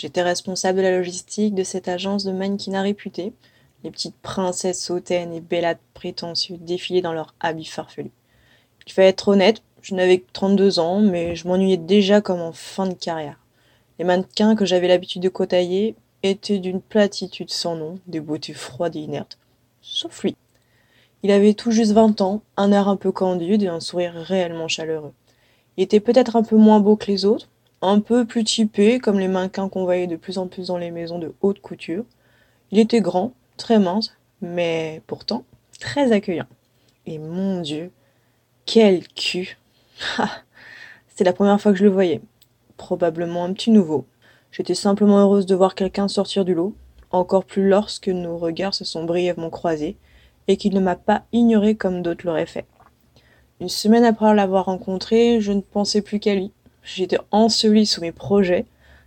J'étais responsable de la logistique de cette agence de mannequinat réputée. Les petites princesses hautaines et bellades prétentieux défilaient dans leurs habits farfelus. Il fallait être honnête, je n'avais que 32 ans, mais je m'ennuyais déjà comme en fin de carrière. Les mannequins que j'avais l'habitude de côtoyer étaient d'une platitude sans nom, des beautés froides et inertes. Sauf lui. Il avait tout juste 20 ans, un air un peu candide et un sourire réellement chaleureux. Il était peut-être un peu moins beau que les autres, un peu plus typé, comme les mannequins qu'on voyait de plus en plus dans les maisons de haute couture. Il était grand, très mince, mais pourtant très accueillant. Et mon Dieu, quel cul C'était la première fois que je le voyais. Probablement un petit nouveau. J'étais simplement heureuse de voir quelqu'un sortir du lot, encore plus lorsque nos regards se sont brièvement croisés, et qu'il ne m'a pas ignoré comme d'autres l'auraient fait. Une semaine après l'avoir rencontré, je ne pensais plus qu'à lui. J'étais ensevelie sous mes projets.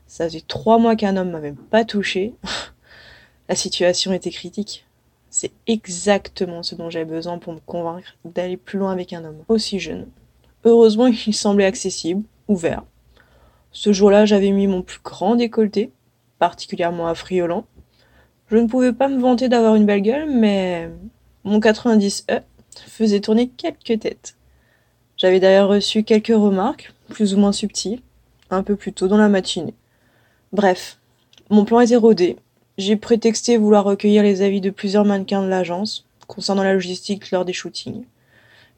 Ça faisait trois mois qu'un homme m'avait pas touché. La situation était critique. C'est exactement ce dont j'avais besoin pour me convaincre d'aller plus loin avec un homme aussi jeune. Heureusement, il semblait accessible, ouvert. Ce jour-là, j'avais mis mon plus grand décolleté, particulièrement affriolant. Je ne pouvais pas me vanter d'avoir une belle gueule, mais mon 90E faisait tourner quelques têtes. J'avais d'ailleurs reçu quelques remarques, plus ou moins subtiles, un peu plus tôt dans la matinée. Bref, mon plan était rodé. J'ai prétexté vouloir recueillir les avis de plusieurs mannequins de l'agence concernant la logistique lors des shootings.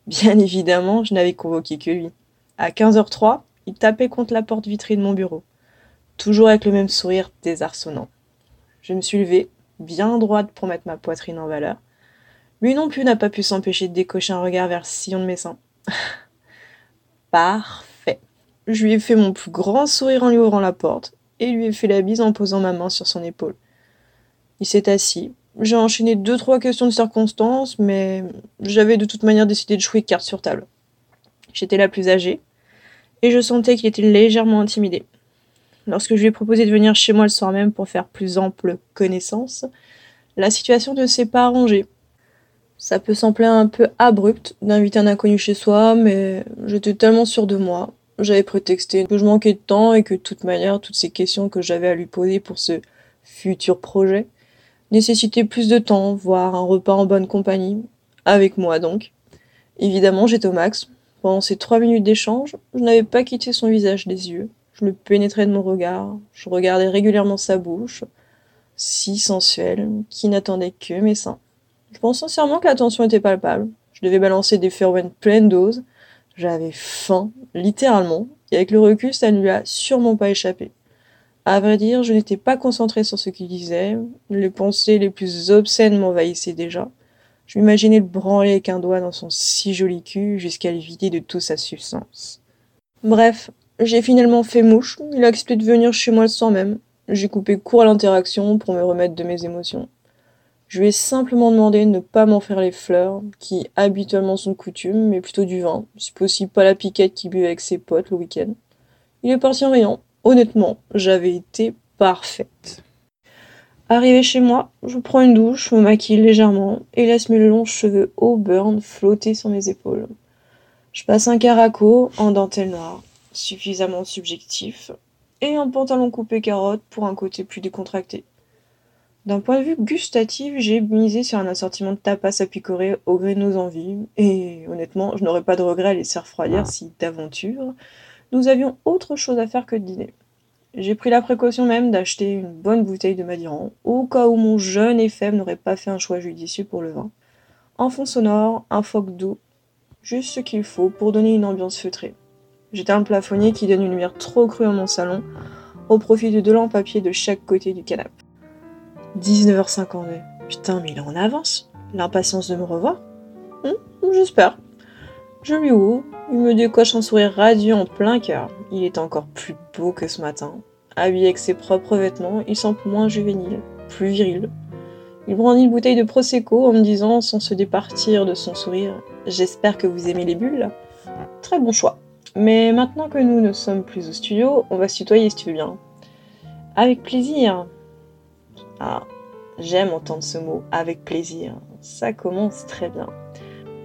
Bien évidemment, je n'avais convoqué que lui. À 15h03, il tapait contre la porte vitrée de mon bureau, toujours avec le même sourire désarçonnant. Je me suis levée, bien droite pour mettre ma poitrine en valeur, lui non plus n'a pas pu s'empêcher de décocher un regard vers le sillon de mes seins. Parfait. Je lui ai fait mon plus grand sourire en lui ouvrant la porte et lui ai fait la bise en posant ma main sur son épaule. Il s'est assis. J'ai enchaîné deux trois questions de circonstances, mais j'avais de toute manière décidé de jouer carte sur table. J'étais la plus âgée et je sentais qu'il était légèrement intimidé. Lorsque je lui ai proposé de venir chez moi le soir même pour faire plus ample connaissance, la situation ne s'est pas arrangée. Ça peut sembler un peu abrupt d'inviter un inconnu chez soi, mais j'étais tellement sûre de moi. J'avais prétexté que je manquais de temps et que de toute manière, toutes ces questions que j'avais à lui poser pour ce futur projet nécessitaient plus de temps, voire un repas en bonne compagnie, avec moi donc. Évidemment, j'étais au max. Pendant ces trois minutes d'échange, je n'avais pas quitté son visage des yeux. Je le pénétrais de mon regard. Je regardais régulièrement sa bouche, si sensuelle, qui n'attendait que mes seins. Je pense sincèrement que la tension était palpable. Je devais balancer des phéromones pleine dose. J'avais faim, littéralement, et avec le recul, ça ne lui a sûrement pas échappé. À vrai dire, je n'étais pas concentrée sur ce qu'il disait. Les pensées les plus obscènes m'envahissaient déjà. Je m'imaginais le branler avec un doigt dans son si joli cul jusqu'à le vider de toute sa substance. Bref, j'ai finalement fait mouche. Il a accepté de venir chez moi le soir même. J'ai coupé court à l'interaction pour me remettre de mes émotions. Je lui ai simplement demandé de ne pas m'en faire les fleurs, qui habituellement sont de coutume, mais plutôt du vin, si possible pas la piquette qu'il buvait avec ses potes le week-end. Il est parti en riant. Honnêtement, j'avais été parfaite. Arrivé chez moi, je prends une douche, me maquille légèrement et laisse mes longs cheveux burn flotter sur mes épaules. Je passe un caraco en dentelle noire, suffisamment subjectif, et un pantalon coupé carotte pour un côté plus décontracté. D'un point de vue gustatif, j'ai misé sur un assortiment de tapas à picorer au gré de nos envies, et honnêtement, je n'aurais pas de regret à laisser refroidir si, d'aventure, nous avions autre chose à faire que de dîner. J'ai pris la précaution même d'acheter une bonne bouteille de Madiran, au cas où mon jeune et faible n'aurait pas fait un choix judicieux pour le vin. Un fond sonore, un phoque doux, juste ce qu'il faut pour donner une ambiance feutrée. J'étais un plafonnier qui donne une lumière trop crue à mon salon, au profit de deux lampes papier de chaque côté du canapé. 19h52. Putain, mais il est en avance. L'impatience de me revoir hum, J'espère. Je lui ouvre, il me décoche un sourire radieux en plein cœur. Il est encore plus beau que ce matin. Habillé avec ses propres vêtements, il semble moins juvénile, plus viril. Il brandit une bouteille de Prosecco en me disant, sans se départir de son sourire, J'espère que vous aimez les bulles. Très bon choix. Mais maintenant que nous ne sommes plus au studio, on va se tutoyer si tu veux bien. Avec plaisir. Ah, j'aime entendre ce mot avec plaisir. Ça commence très bien.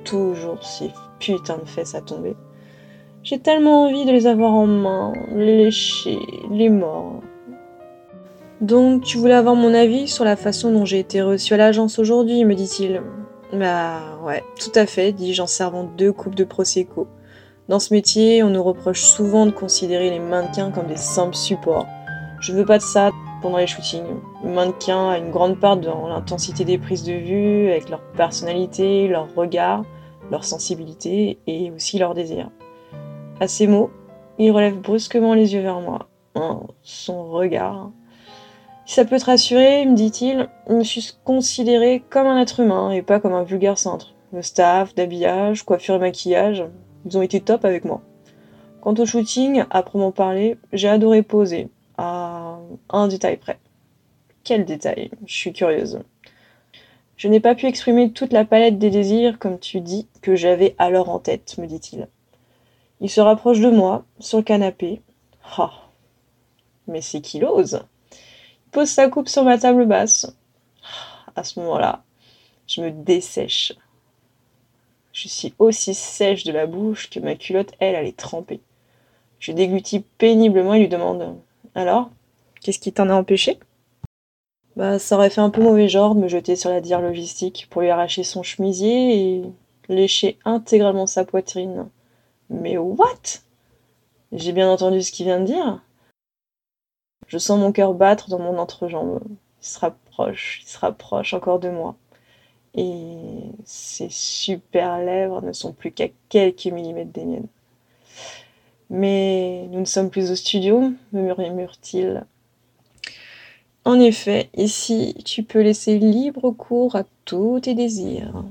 Toujours si putain de fesses à tomber. J'ai tellement envie de les avoir en main, les lécher, les mordre. Donc, tu voulais avoir mon avis sur la façon dont j'ai été reçue à l'agence aujourd'hui, me dit-il. Bah ouais, tout à fait, dis-je en servant deux coupes de Prosecco. Dans ce métier, on nous reproche souvent de considérer les mannequins comme des simples supports. Je veux pas de ça pendant les shootings. Le mannequin a une grande part dans l'intensité des prises de vue, avec leur personnalité, leur regard, leur sensibilité et aussi leur désir. À ces mots, il relève brusquement les yeux vers moi. Oh, son regard. Ça peut te rassurer, me dit-il, je me suis considéré comme un être humain et pas comme un vulgaire centre. Le staff, d'habillage, coiffure et maquillage, ils ont été top avec moi. Quant au shooting, à proprement parler, j'ai adoré poser, un détail près. Quel détail? Je suis curieuse. Je n'ai pas pu exprimer toute la palette des désirs, comme tu dis, que j'avais alors en tête, me dit-il. Il se rapproche de moi, sur le canapé. Ah Mais c'est qu'il ose Il pose sa coupe sur ma table basse. À ce moment-là, je me dessèche. Je suis aussi sèche de la bouche que ma culotte, elle, elle est trempée. Je déglutis péniblement et lui demande Alors, qu'est-ce qui t'en a empêché? Bah, ça aurait fait un peu mauvais genre de me jeter sur la dire logistique pour lui arracher son chemisier et lécher intégralement sa poitrine. Mais what? J'ai bien entendu ce qu'il vient de dire. Je sens mon cœur battre dans mon entrejambe. Il se rapproche, il se rapproche encore de moi. Et ses super lèvres ne sont plus qu'à quelques millimètres des miennes. Mais nous ne sommes plus au studio, me murmure-t-il en effet, ici, tu peux laisser libre cours à tous tes désirs.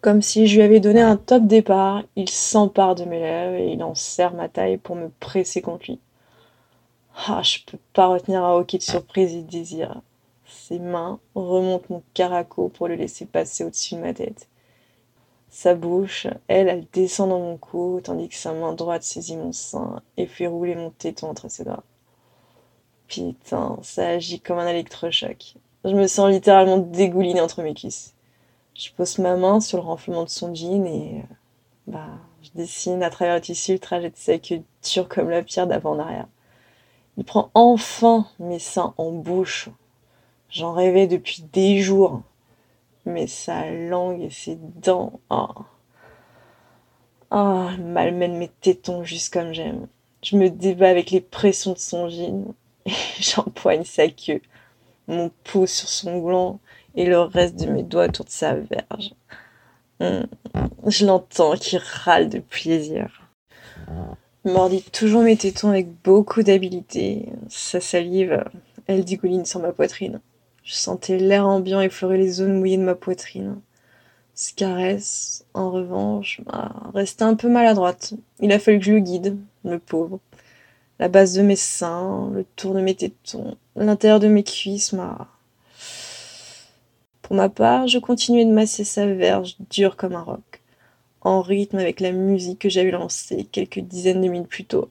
Comme si je lui avais donné un top départ, il s'empare de mes lèvres et il en serre ma taille pour me presser contre lui. Ah, je peux pas retenir un hockey de surprise et de désir. Ses mains remontent mon caraco pour le laisser passer au-dessus de ma tête. Sa bouche, elle, elle descend dans mon cou, tandis que sa main droite saisit mon sein et fait rouler mon téton entre ses doigts. Putain, ça agit comme un électrochoc. Je me sens littéralement dégoulinée entre mes cuisses. Je pose ma main sur le renflement de son jean et euh, bah, je dessine à travers le tissu le trajet de sa queue dure comme la pierre d'avant en arrière. Il prend enfin mes seins en bouche. J'en rêvais depuis des jours. Mais sa langue et ses dents. Oh. Oh, malmène mes tétons juste comme j'aime. Je me débat avec les pressions de son jean. J'empoigne sa queue, mon pouce sur son gland et le reste de mes doigts autour de sa verge. Hmm. Je l'entends qui râle de plaisir. mordit toujours mes tétons avec beaucoup d'habileté. Sa salive, elle dégouline sur ma poitrine. Je sentais l'air ambiant effleurer les zones mouillées de ma poitrine. Caresse, en revanche, m'a resté un peu maladroite. Il a fallu que je le guide, le pauvre la base de mes seins, le tour de mes tétons, l'intérieur de mes cuisses, ma... Pour ma part, je continuais de masser sa verge dure comme un roc, en rythme avec la musique que j'avais lancée quelques dizaines de minutes plus tôt.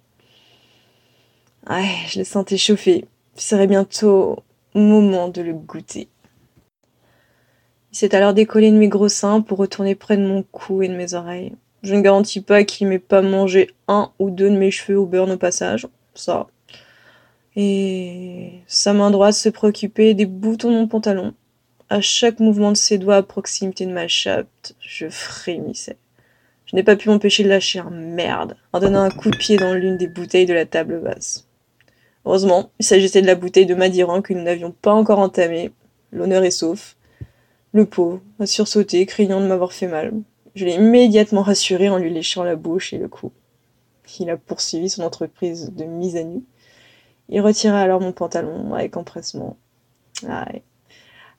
Ouais, je le sentais chauffer. Ce serait bientôt moment de le goûter. Il s'est alors décollé de mes gros seins pour retourner près de mon cou et de mes oreilles. Je ne garantis pas qu'il m'ait pas mangé un ou deux de mes cheveux au beurre au passage ça. Et sa main droite se préoccupait des boutons de mon pantalon. À chaque mouvement de ses doigts à proximité de ma chape, je frémissais. Je n'ai pas pu m'empêcher de lâcher un merde en donnant un coup de pied dans l'une des bouteilles de la table basse. Heureusement, il s'agissait de la bouteille de Madiran que nous n'avions pas encore entamée. L'honneur est sauf. Le pauvre a sursauté, craignant de m'avoir fait mal. Je l'ai immédiatement rassuré en lui léchant la bouche et le cou. Il a poursuivi son entreprise de mise à nu. Il retira alors mon pantalon avec empressement.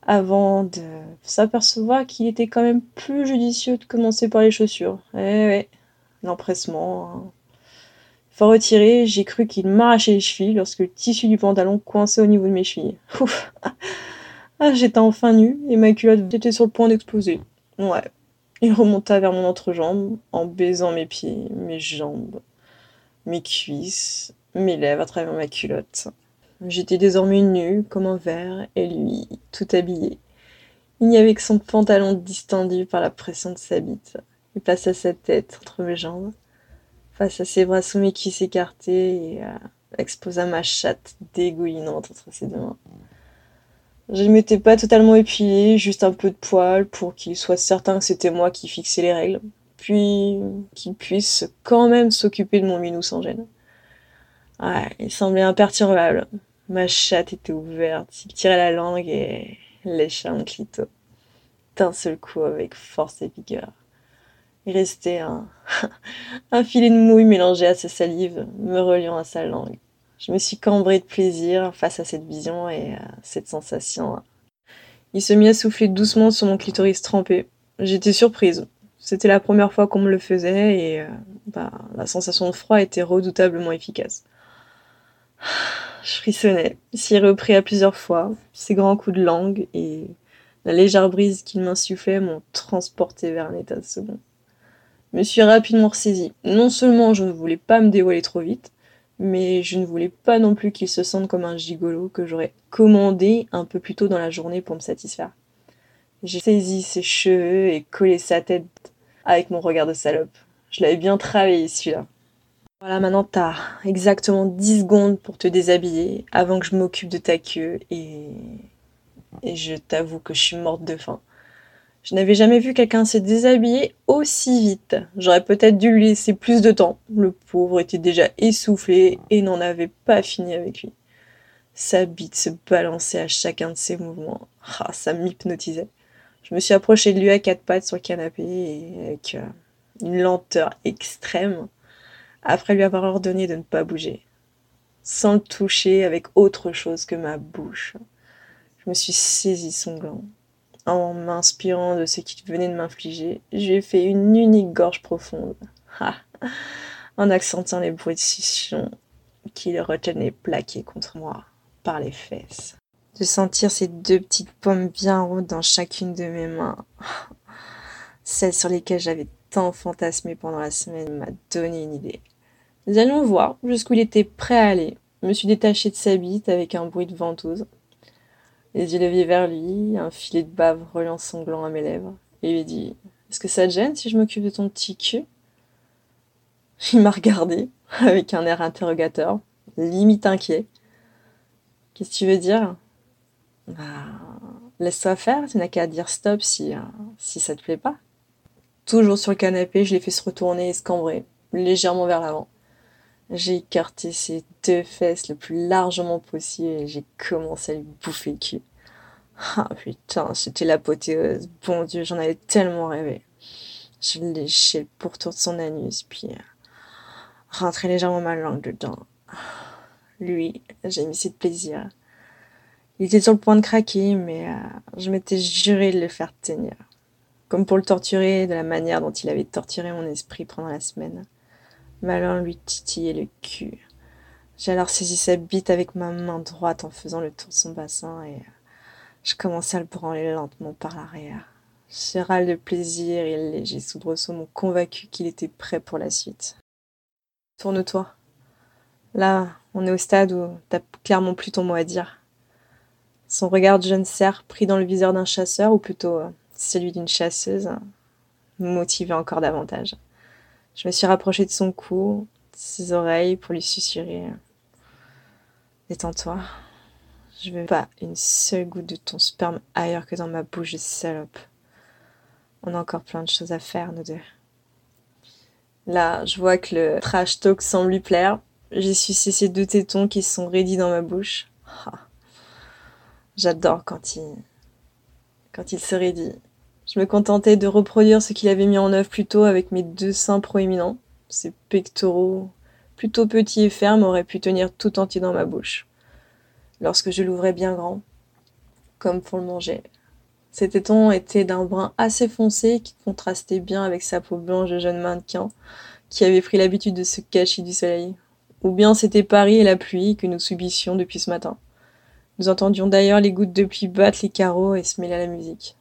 Avant de s'apercevoir qu'il était quand même plus judicieux de commencer par les chaussures. Eh l'empressement. Retirer, j'ai cru qu'il m'arrachait les chevilles lorsque le tissu du pantalon coinçait au niveau de mes chevilles. Ah, j'étais enfin nue et ma culotte était sur le point d'exploser. Ouais. Il remonta vers mon entrejambe en baisant mes pieds, mes jambes mes cuisses, mes lèvres à travers ma culotte. J'étais désormais nue comme un verre et lui, tout habillé. Il n'y avait que son pantalon distendu par la pression de sa bite. Il plaça sa tête entre mes jambes, face à ses bras mes cuisses écartés et, euh, exposa ma chatte dégoulinante entre ses deux mains. Je ne m'étais pas totalement épilée, juste un peu de poil pour qu'il soit certain que c'était moi qui fixais les règles, puis qu'il puisse quand même s'occuper de mon minou sans gêne. Ouais, il semblait imperturbable. Ma chatte était ouverte, il tirait la langue et léchait un clito. D'un seul coup, avec force et vigueur. Il restait un, filet de mouille mélangé à sa salive, me reliant à sa langue. Je me suis cambrée de plaisir face à cette vision et à cette sensation. Il se mit à souffler doucement sur mon clitoris trempé. J'étais surprise. C'était la première fois qu'on me le faisait et euh, bah, la sensation de froid était redoutablement efficace. Je frissonnais, s'y repris à plusieurs fois. Ses grands coups de langue et la légère brise qu'il m'insufflait m'ont transporté vers un état second. Me suis rapidement ressaisie. Non seulement je ne voulais pas me dévoiler trop vite, mais je ne voulais pas non plus qu'il se sente comme un gigolo que j'aurais commandé un peu plus tôt dans la journée pour me satisfaire. J'ai saisi ses cheveux et collé sa tête avec mon regard de salope. Je l'avais bien travaillé celui-là. Voilà, maintenant t'as exactement 10 secondes pour te déshabiller avant que je m'occupe de ta queue et... et je t'avoue que je suis morte de faim. Je n'avais jamais vu quelqu'un se déshabiller aussi vite. J'aurais peut-être dû lui laisser plus de temps. Le pauvre était déjà essoufflé et n'en avait pas fini avec lui. Sa bite se balançait à chacun de ses mouvements. Ah, ça m'hypnotisait. Je me suis approchée de lui à quatre pattes sur le canapé et avec euh, une lenteur extrême, après lui avoir ordonné de ne pas bouger, sans le toucher avec autre chose que ma bouche. Je me suis saisi son gland en m'inspirant de ce qu'il venait de m'infliger, j'ai fait une unique gorge profonde, en accentuant les bruits de succion qui le retenaient plaqué contre moi par les fesses. De sentir ces deux petites pommes bien rondes dans chacune de mes mains, celles sur lesquelles j'avais tant fantasmé pendant la semaine, m'a donné une idée. Nous allons voir jusqu'où il était prêt à aller. Je me suis détachée de sa bite avec un bruit de ventouse les yeux levés vers lui, un filet de bave reliant sanglant à mes lèvres, et lui dit Est-ce que ça te gêne si je m'occupe de ton petit cul? Il m'a regardé avec un air interrogateur, limite inquiet. Qu'est-ce que tu veux dire? Bah, laisse-toi faire, tu n'as qu'à dire stop si, euh, si ça te plaît pas. Toujours sur le canapé, je l'ai fait se retourner et se cambrer, légèrement vers l'avant. J'ai écarté ses deux fesses le plus largement possible et j'ai commencé à lui bouffer le cul. Ah putain, c'était l'apothéose. Bon Dieu, j'en avais tellement rêvé. Je léchais le pourtour de son anus, puis euh, rentrais légèrement ma langue dedans. Lui, j'ai mis de plaisir. Il était sur le point de craquer, mais euh, je m'étais juré de le faire tenir. Comme pour le torturer de la manière dont il avait torturé mon esprit pendant la semaine. Malin lui titillait le cul. J'ai alors saisi sa bite avec ma main droite en faisant le tour de son bassin et je commençais à le branler lentement par l'arrière. Chéral de plaisir et léger soubresaut m'ont convaincu qu'il était prêt pour la suite. Tourne-toi. Là, on est au stade où t'as clairement plus ton mot à dire. Son regard de jeune cerf pris dans le viseur d'un chasseur, ou plutôt euh, celui d'une chasseuse, me motivait encore davantage. Je me suis rapprochée de son cou, de ses oreilles pour lui susurrer. Détends-toi. Je veux pas une seule goutte de ton sperme ailleurs que dans ma bouche de salope. On a encore plein de choses à faire, nous deux. Là, je vois que le trash talk semble lui plaire. J'ai sucé ces deux tétons qui sont raidis dans ma bouche. J'adore quand il... quand il se raidit. Je me contentais de reproduire ce qu'il avait mis en œuvre plus tôt avec mes deux seins proéminents. Ses pectoraux, plutôt petits et fermes, auraient pu tenir tout entier dans ma bouche. Lorsque je l'ouvrais bien grand, comme pour le manger. Ses tétons étaient d'un brun assez foncé qui contrastait bien avec sa peau blanche de jeune mannequin qui avait pris l'habitude de se cacher du soleil. Ou bien c'était Paris et la pluie que nous subissions depuis ce matin. Nous entendions d'ailleurs les gouttes de pluie battre les carreaux et se mêler à la musique.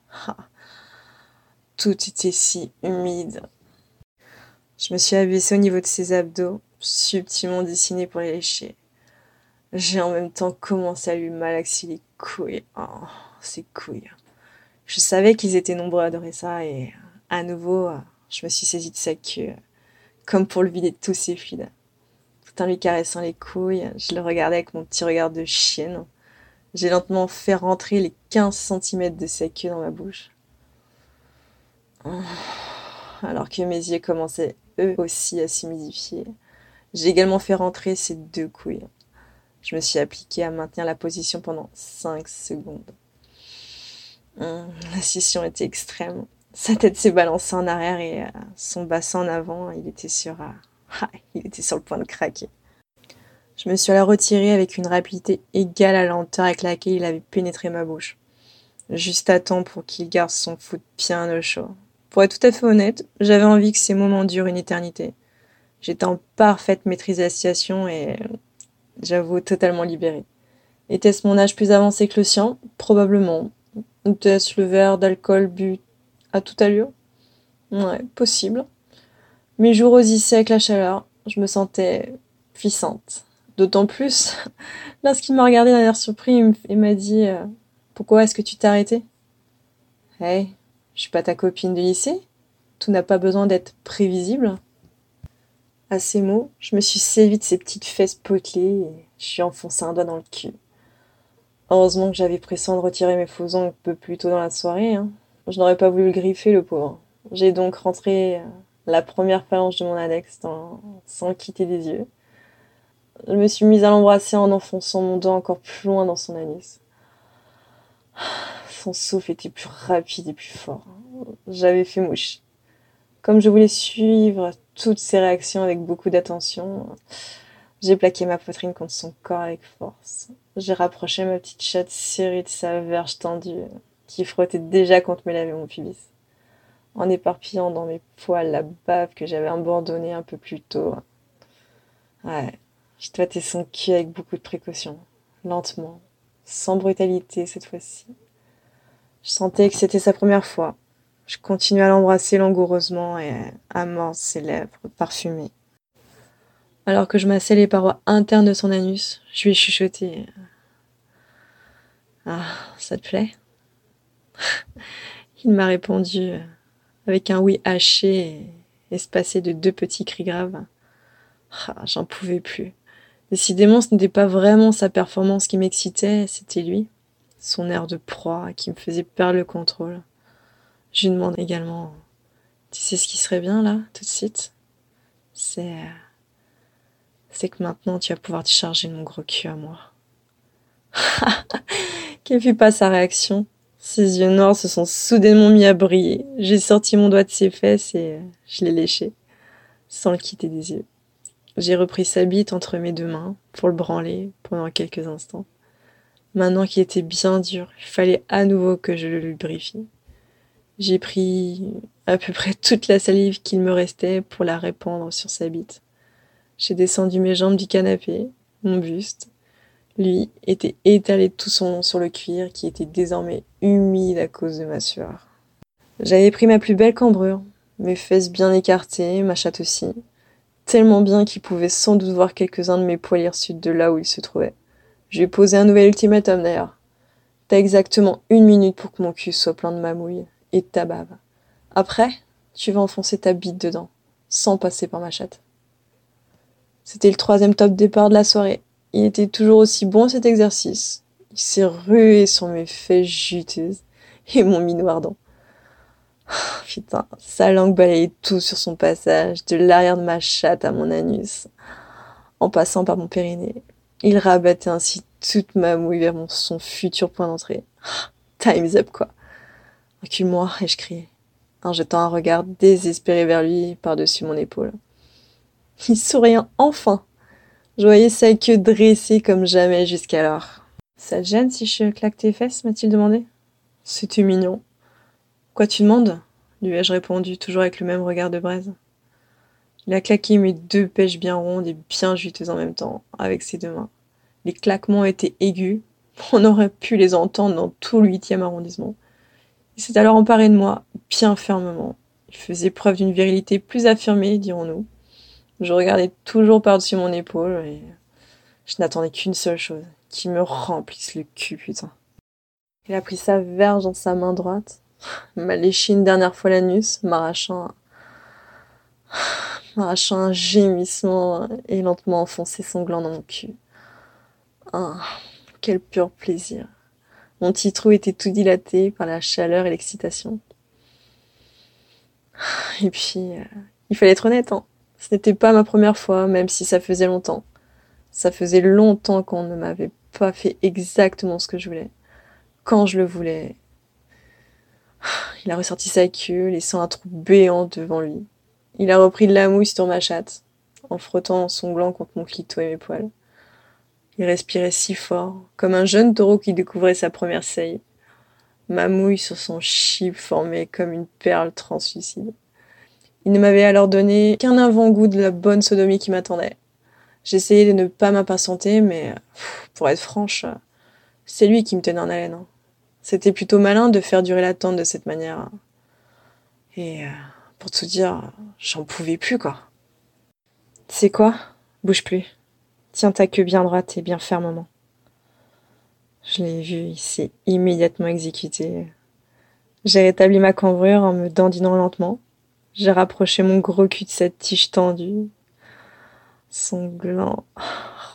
Tout était si humide. Je me suis abaissée au niveau de ses abdos, subtilement dessinés pour les lécher. J'ai en même temps commencé à lui malaxer les couilles. Oh, ses couilles. Je savais qu'ils étaient nombreux à adorer ça et à nouveau, je me suis saisie de sa queue, comme pour le vider de tous ses fluides. tout en lui caressant les couilles. Je le regardais avec mon petit regard de chienne. J'ai lentement fait rentrer les 15 cm de sa queue dans ma bouche. Alors que mes yeux commençaient eux aussi à s'humidifier. J'ai également fait rentrer ses deux couilles. Je me suis appliquée à maintenir la position pendant 5 secondes. Hum, la scission était extrême. Sa tête s'est balancée en arrière et euh, son bassin en avant, il était sur, euh, ah, il était sur le point de craquer. Je me suis alors retirée avec une rapidité égale à la lenteur avec laquelle il avait pénétré ma bouche. Juste à temps pour qu'il garde son foot bien au chaud. Pour être tout à fait honnête, j'avais envie que ces moments durent une éternité. J'étais en parfaite maîtrise de la situation et j'avoue totalement libérée. Était-ce mon âge plus avancé que le sien? Probablement. Était-ce le verre d'alcool bu à toute allure? Ouais, possible. Mes jours rosissaient avec la chaleur, je me sentais puissante. D'autant plus lorsqu'il m'a regardé d'un air surpris et m'a dit euh, Pourquoi est-ce que tu t'es arrêté Hey, je suis pas ta copine de lycée Tout n'a pas besoin d'être prévisible. À ces mots, je me suis sévie de ses petites fesses potelées et je suis enfoncé un doigt dans le cul. Heureusement que j'avais pris soin de retirer mes faux ongles un peu plus tôt dans la soirée. Hein. Je n'aurais pas voulu le griffer, le pauvre. J'ai donc rentré euh, la première phalange de mon index sans quitter des yeux. Je me suis mise à l'embrasser en enfonçant mon doigt encore plus loin dans son anus. Son souffle était plus rapide et plus fort. J'avais fait mouche. Comme je voulais suivre toutes ses réactions avec beaucoup d'attention, j'ai plaqué ma poitrine contre son corps avec force. J'ai rapproché ma petite chatte serrée de sa verge tendue, qui frottait déjà contre mes lèvres et mon pubis. En éparpillant dans mes poils la bave que j'avais abandonnée un peu plus tôt. Ouais, je tâtais son cul avec beaucoup de précaution, lentement, sans brutalité cette fois-ci. Je sentais que c'était sa première fois. Je continuais à l'embrasser langoureusement et à mordre ses lèvres parfumées. Alors que je massais les parois internes de son anus, je lui ai chuchoté. Ah, ça te plaît? Il m'a répondu avec un oui haché espacé de deux petits cris graves. Ah, j'en pouvais plus. Décidément, ce n'était pas vraiment sa performance qui m'excitait, c'était lui son air de proie qui me faisait perdre le contrôle. Je lui demande également Tu sais ce qui serait bien là, tout de suite? C'est. C'est que maintenant tu vas pouvoir te charger mon gros cul à moi. Quelle fut pas sa réaction Ses yeux noirs se sont soudainement mis à briller. J'ai sorti mon doigt de ses fesses et je l'ai léché, sans le quitter des yeux. J'ai repris sa bite entre mes deux mains pour le branler pendant quelques instants. Maintenant qu'il était bien dur, il fallait à nouveau que je le lubrifie. J'ai pris à peu près toute la salive qu'il me restait pour la répandre sur sa bite. J'ai descendu mes jambes du canapé, mon buste. Lui était étalé tout son long sur le cuir qui était désormais humide à cause de ma sueur. J'avais pris ma plus belle cambrure, mes fesses bien écartées, ma chatte aussi, tellement bien qu'il pouvait sans doute voir quelques-uns de mes poils hirsutes de là où il se trouvait. Je lui ai posé un nouvel ultimatum d'ailleurs. T'as exactement une minute pour que mon cul soit plein de mamouille et de ta bave. Après, tu vas enfoncer ta bite dedans, sans passer par ma chatte. C'était le troisième top départ de la soirée. Il était toujours aussi bon cet exercice. Il s'est rué sur mes fesses juteuses et mon minou ardent. putain, sa langue balayait tout sur son passage, de l'arrière de ma chatte à mon anus, en passant par mon périnée. Il rabattait ainsi toute ma mouille vers son futur point d'entrée. Time's up, quoi. Recule-moi, ai-je crié, en jetant un regard désespéré vers lui par-dessus mon épaule. Il souriait enfin. Je voyais sa queue dressée comme jamais jusqu'alors. Ça te gêne si je claque tes fesses m'a-t-il demandé. C'était mignon? Quoi tu demandes? lui ai-je répondu, toujours avec le même regard de braise. Il a claqué mes deux pêches bien rondes et bien juteuses en même temps, avec ses deux mains. Les claquements étaient aigus. On aurait pu les entendre dans tout le huitième arrondissement. Il s'est alors emparé de moi, bien fermement. Il faisait preuve d'une virilité plus affirmée, dirons-nous. Je regardais toujours par-dessus mon épaule et je n'attendais qu'une seule chose, qu'il me remplisse le cul, putain. Il a pris sa verge dans sa main droite, m'a léché une dernière fois l'anus, m'arrachant arrachant un gémissement et lentement enfonçait son gland dans mon cul. Ah, quel pur plaisir. Mon petit trou était tout dilaté par la chaleur et l'excitation. Et puis, euh, il fallait être honnête, hein. Ce n'était pas ma première fois, même si ça faisait longtemps. Ça faisait longtemps qu'on ne m'avait pas fait exactement ce que je voulais. Quand je le voulais. Il a ressorti sa queue, laissant un trou béant devant lui. Il a repris de la mouille sur ma chatte, en frottant son gland contre mon clito et mes poils. Il respirait si fort, comme un jeune taureau qui découvrait sa première seille. Ma mouille sur son chip formait comme une perle translucide. Il ne m'avait alors donné qu'un avant-goût de la bonne sodomie qui m'attendait. J'essayais de ne pas m'impatienter, mais pour être franche, c'est lui qui me tenait en haleine. Hein. C'était plutôt malin de faire durer l'attente de cette manière. Et euh, pour tout dire, j'en pouvais plus, quoi. C'est quoi? Bouge plus. Tiens ta queue bien droite et bien fermement. Je l'ai vu, il s'est immédiatement exécuté. J'ai rétabli ma cambrure en me dandinant lentement. J'ai rapproché mon gros cul de cette tige tendue. Son gland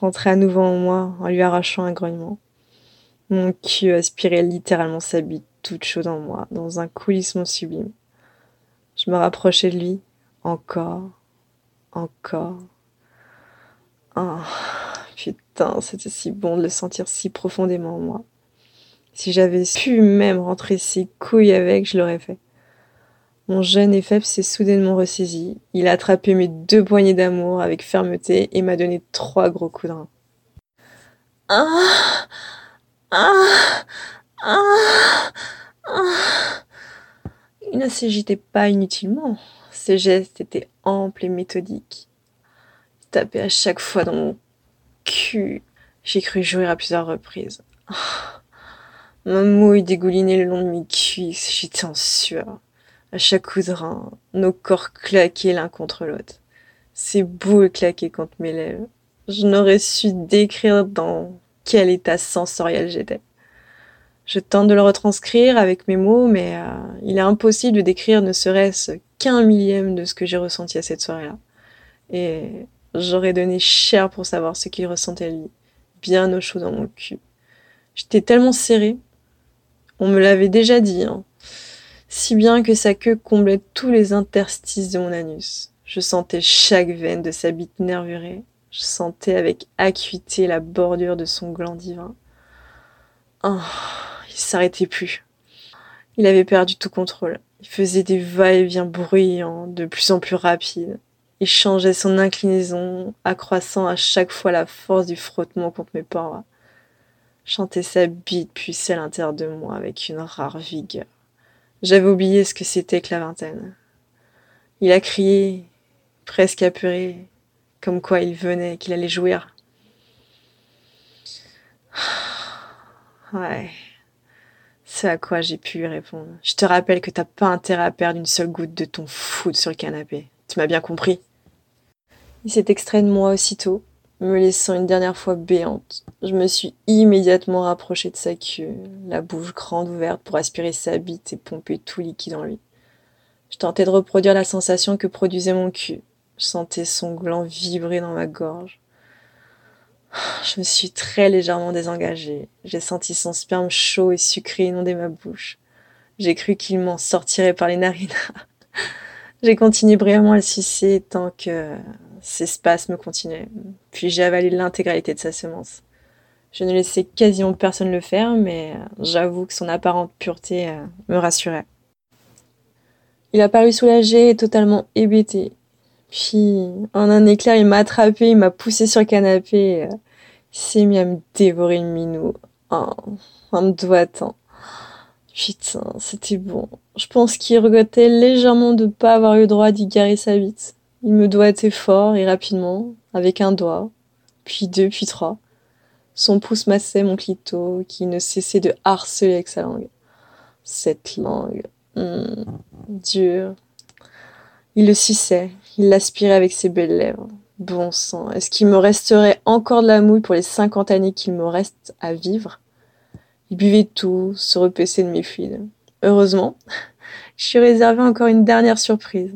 rentrait à nouveau en moi en lui arrachant un grognement. Mon cul aspirait littéralement sa bite toute chaude en moi, dans un coulissement sublime. Je me rapprochais de lui, encore, encore. Oh, putain, c'était si bon de le sentir si profondément en moi. Si j'avais pu même rentrer ses couilles avec, je l'aurais fait. Mon jeune et s'est soudainement ressaisi. Il a attrapé mes deux poignées d'amour avec fermeté et m'a donné trois gros coups de rein. Ah Ah Ah Ah Il ne s'agitait pas inutilement. Ses gestes étaient amples et méthodiques. Il tapait à chaque fois dans mon cul. J'ai cru jouir à plusieurs reprises. Ah. Ma mouille dégoulinait le long de mes cuisses. J'étais en sueur. À chaque coup de rein, nos corps claquaient l'un contre l'autre. Ses boules claquaient contre mes lèvres. Je n'aurais su décrire dans quel état sensoriel j'étais. Je tente de le retranscrire avec mes mots, mais euh, il est impossible de décrire ne serait-ce qu'un millième de ce que j'ai ressenti à cette soirée-là. Et j'aurais donné cher pour savoir ce qu'il ressentait lui, bien au chaud dans mon cul. J'étais tellement serrée. On me l'avait déjà dit, hein, si bien que sa queue comblait tous les interstices de mon anus. Je sentais chaque veine de sa bite nervurée. Je sentais avec acuité la bordure de son gland divin. Oh, il s'arrêtait plus. Il avait perdu tout contrôle. Il faisait des va-et-vient bruyants, de plus en plus rapides. Il changeait son inclinaison, accroissant à chaque fois la force du frottement contre mes parois. Chantait sa bite puissait à l'intérieur de moi avec une rare vigueur. J'avais oublié ce que c'était que la vingtaine. Il a crié, presque apeuré, comme quoi il venait, qu'il allait jouir. Ouais. C'est à quoi j'ai pu répondre. Je te rappelle que t'as pas intérêt à perdre une seule goutte de ton foot sur le canapé. Tu m'as bien compris. Il s'est extrait de moi aussitôt, me laissant une dernière fois béante. Je me suis immédiatement rapprochée de sa queue, la bouche grande ouverte pour aspirer sa bite et pomper tout liquide en lui. Je tentais de reproduire la sensation que produisait mon cul. Je sentais son gland vibrer dans ma gorge. Je me suis très légèrement désengagée. J'ai senti son sperme chaud et sucré inonder ma bouche. J'ai cru qu'il m'en sortirait par les narines. J'ai continué brièvement à le sucer tant que ses spasmes continuaient. Puis j'ai avalé l'intégralité de sa semence. Je ne laissais quasiment personne le faire, mais j'avoue que son apparente pureté euh, me rassurait. Il a paru soulagé et totalement hébété. Puis, en un éclair, il m'a attrapé, il m'a poussé sur le canapé. Il s'est mis à me dévorer le minou. Un me doigtant. Putain, c'était bon. Je pense qu'il regrettait légèrement de pas avoir eu le droit d'y garer sa bite. Il me doigtait fort et rapidement, avec un doigt, puis deux, puis trois. Son pouce massait mon clito, qui ne cessait de harceler avec sa langue. Cette langue, hmm, dure. Il le suçait, il l'aspirait avec ses belles lèvres. Bon sang, est-ce qu'il me resterait encore de la mouille pour les cinquante années qu'il me reste à vivre? Il buvait tout, se repaissait de mes fluides. Heureusement, je suis réservé encore une dernière surprise.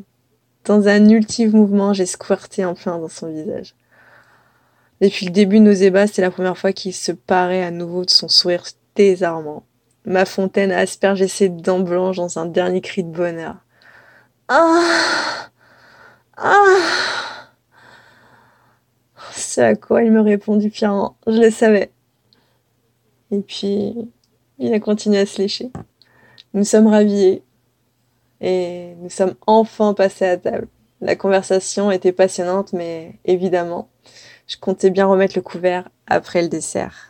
Dans un ultime mouvement, j'ai squirté en plein dans son visage. Depuis le début de nos ébats, c'était la première fois qu'il se parait à nouveau de son sourire désarmant. Ma fontaine a aspergé ses dents blanches dans un dernier cri de bonheur. Ah Ah C'est à quoi il me répondit fièrement. Je le savais. Et puis, il a continué à se lécher. Nous sommes ravillés. Et nous sommes enfin passés à table. La conversation était passionnante, mais évidemment, je comptais bien remettre le couvert après le dessert.